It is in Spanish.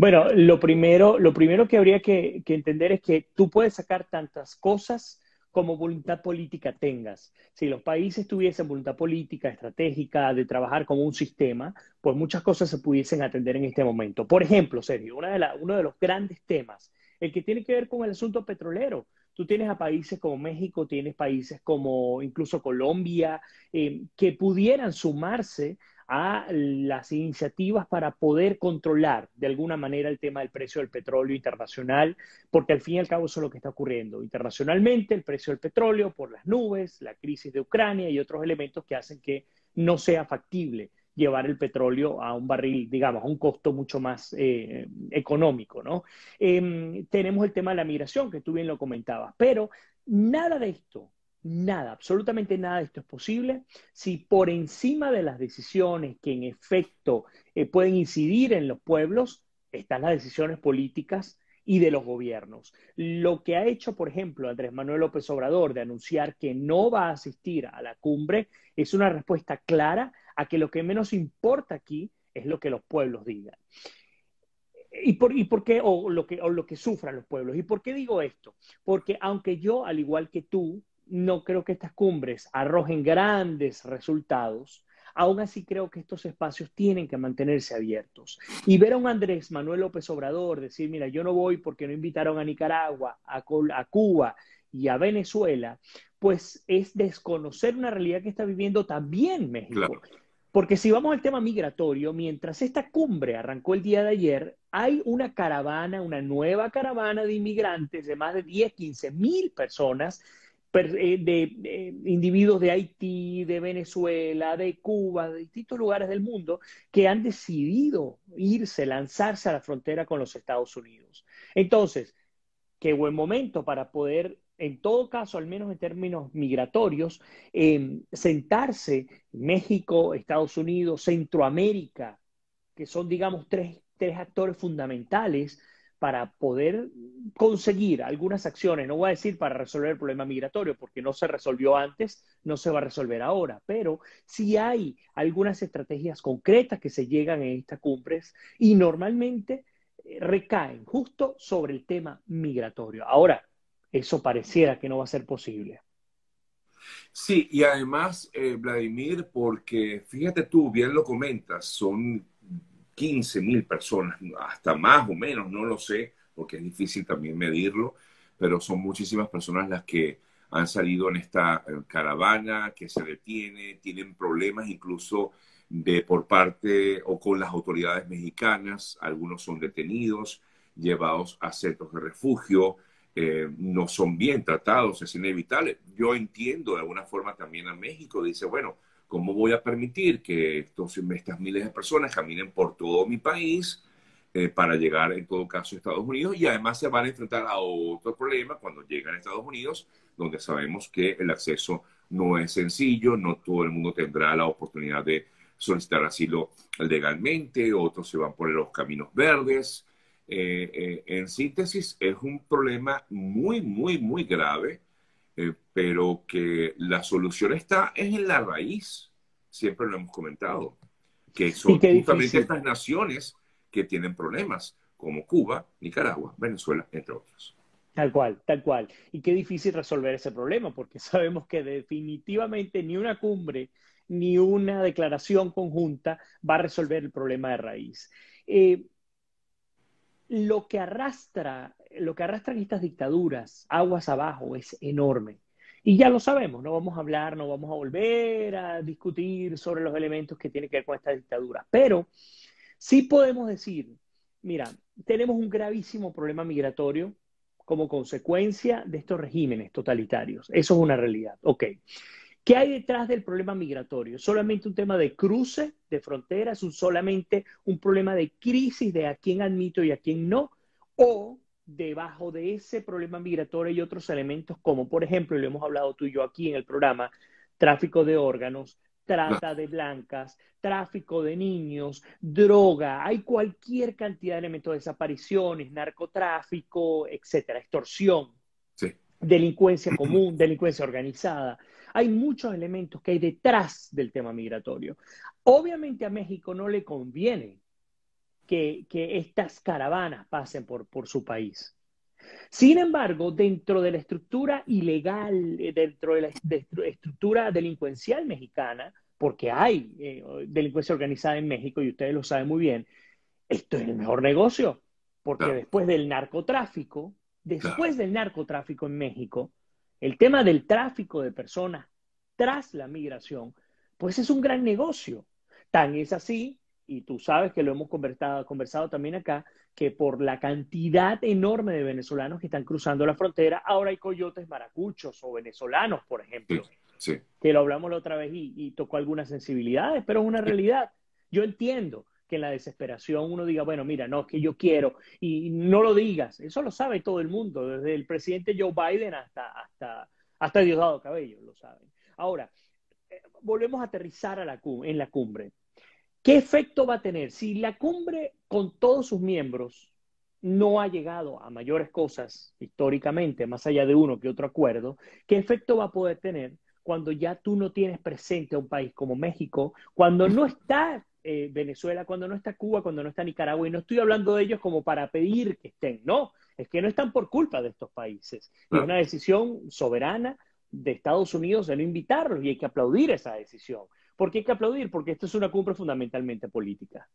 Bueno, lo primero, lo primero que habría que, entender es que tú puedes sacar tantas cosas como voluntad política tengas. Si los países tuviesen voluntad política, estratégica, de trabajar como un sistema, pues muchas cosas se pudiesen atender en este momento. Por ejemplo, Sergio, uno de los grandes temas, el que tiene que ver con el asunto petrolero. Tú tienes a países como México, tienes países como incluso Colombia, eh, que pudieran sumarse a las iniciativas para poder controlar de alguna manera el tema del precio del petróleo internacional, porque al fin y al cabo eso es lo que está ocurriendo. Internacionalmente, el precio del petróleo por las nubes, la crisis de Ucrania y otros elementos que hacen que no sea factible llevar el petróleo a un barril, digamos, a un costo mucho más eh, económico, ¿no? Em, tenemos el tema de la migración, que tú bien lo comentabas, pero nada de esto Nada, absolutamente nada de esto es posible si por encima de las decisiones que en efecto eh, pueden incidir en los pueblos están las decisiones políticas y de los gobiernos. Lo que ha hecho, por ejemplo, Andrés Manuel López Obrador de anunciar que no va a asistir a la cumbre es una respuesta clara a que lo que menos importa aquí es lo que los pueblos digan. ¿Y por, y qué? O lo, que, o lo que sufran los pueblos. ¿Y por qué digo esto? Porque aunque yo, al igual que tú, no creo que estas cumbres arrojen grandes resultados, aún así creo que estos espacios tienen que mantenerse abiertos. Y ver a un Andrés Manuel López Obrador decir, mira, yo no voy porque no invitaron a Nicaragua, a, Cuba y a Venezuela, pues es desconocer una realidad que está viviendo también México. Porque si vamos al tema migratorio, mientras esta cumbre arrancó el día de ayer, hay una caravana, una nueva caravana de inmigrantes de más de 10, 15 mil personas eh, de individuos de Haití, de Venezuela, de Cuba, de distintos lugares del mundo que han decidido irse, lanzarse a la frontera con los Estados Unidos. Entonces, qué buen momento para poder, en todo caso, al menos en términos migratorios, em, sentarse México, Estados Unidos, Centroamérica, que son, digamos, tres, tres actores fundamentales para poder conseguir algunas acciones, no voy a decir para resolver el problema migratorio, porque no se resolvió antes, no se va a resolver ahora, pero sí hay algunas estrategias concretas que se llegan en estas cumbres y normalmente eh, recaen justo sobre el tema migratorio. Ahora, eso pareciera que no va a ser posible. Sí, y además, eh, Vladimir, porque fíjate tú, bien lo comentas, son 15 mil personas, hasta más o menos, no lo sé, porque es difícil también medirlo, pero son muchísimas personas las que han salido en esta eh, caravana, que se detiene, tienen problemas incluso de por parte o con las autoridades mexicanas, algunos son detenidos, llevados a centros de refugio, eh, no son bien tratados, es inevitable. Yo entiendo de alguna forma también a México, dice, bueno, ¿Cómo voy a permitir que estos, estas miles de personas caminen por todo mi país eh, para llegar, en todo caso, a Estados Unidos? Y además se van a enfrentar a otro problema cuando llegan a Estados Unidos, donde sabemos que el acceso no es sencillo, no todo el mundo tendrá la oportunidad de solicitar asilo legalmente, otros se van por los caminos verdes. Eh, eh, en síntesis, es un problema muy, muy, muy grave eh, pero que la solución está es en la raíz, siempre lo hemos comentado, que son justamente estas naciones que tienen problemas, como Cuba, Nicaragua, Venezuela, entre otros. Tal cual, tal cual. Y qué difícil resolver ese problema, porque sabemos que definitivamente ni una cumbre ni una declaración conjunta va a resolver el problema de raíz. Eh, lo que arrastra, lo que arrastran estas dictaduras aguas abajo es enorme. Y ya lo sabemos, no vamos a hablar, no vamos a volver a discutir sobre los elementos que tienen que ver con estas dictaduras, pero sí podemos decir, mira, tenemos un gravísimo problema migratorio como consecuencia de estos regímenes totalitarios. Eso es una realidad. Ok. ¿Qué hay detrás del problema migratorio? ¿Solamente un tema de cruce de fronteras? ¿Es solamente un problema de crisis de a quién admito y a quién no? ¿O debajo de ese problema migratorio hay otros elementos como, por ejemplo, y lo hemos hablado tú y yo aquí en el programa, tráfico de órganos, trata de blancas, tráfico de niños, droga, hay cualquier cantidad de elementos, desapariciones, narcotráfico, etcétera, extorsión, delincuencia común, delincuencia organizada. Hay muchos elementos que hay detrás del tema migratorio. Obviamente a México no le conviene que, estas caravanas pasen por, por su país. Sin embargo, dentro de la estructura ilegal, eh, dentro de la estructura delincuencial mexicana, porque hay eh, delincuencia organizada en México y ustedes lo saben muy bien, esto es el mejor negocio, porque después del narcotráfico, después del narcotráfico en México, el tema del tráfico de personas tras la migración, pues es un gran negocio. Tan es así, y tú sabes que lo hemos conversado, conversado también acá, que por la cantidad enorme de venezolanos que están cruzando la frontera, ahora hay coyotes maracuchos o venezolanos, por ejemplo. Sí, Que lo hablamos la otra vez y, y tocó algunas sensibilidades, pero es una realidad. Yo entiendo que en la desesperación uno diga, bueno, mira, no, es que yo quiero, y no lo digas, eso lo sabe todo el mundo, desde el presidente Joe Biden hasta, hasta, hasta Diosdado Cabello, lo saben. Ahora, eh, volvemos a aterrizar a la, en la cumbre. ¿Qué efecto va a tener si la cumbre con todos sus miembros no ha llegado a mayores cosas históricamente, más allá de uno que otro acuerdo? ¿Qué efecto va a poder tener cuando ya tú no tienes presente a un país como México, cuando no está eh, Venezuela, cuando no está Cuba, cuando no está Nicaragua, y no estoy hablando de ellos como para pedir que estén, no, es que no están por culpa de estos países. Es una decisión soberana de Estados Unidos de no invitarlos y hay que aplaudir esa decisión. ¿Por qué hay que aplaudir? Porque esto es una cumbre fundamentalmente política.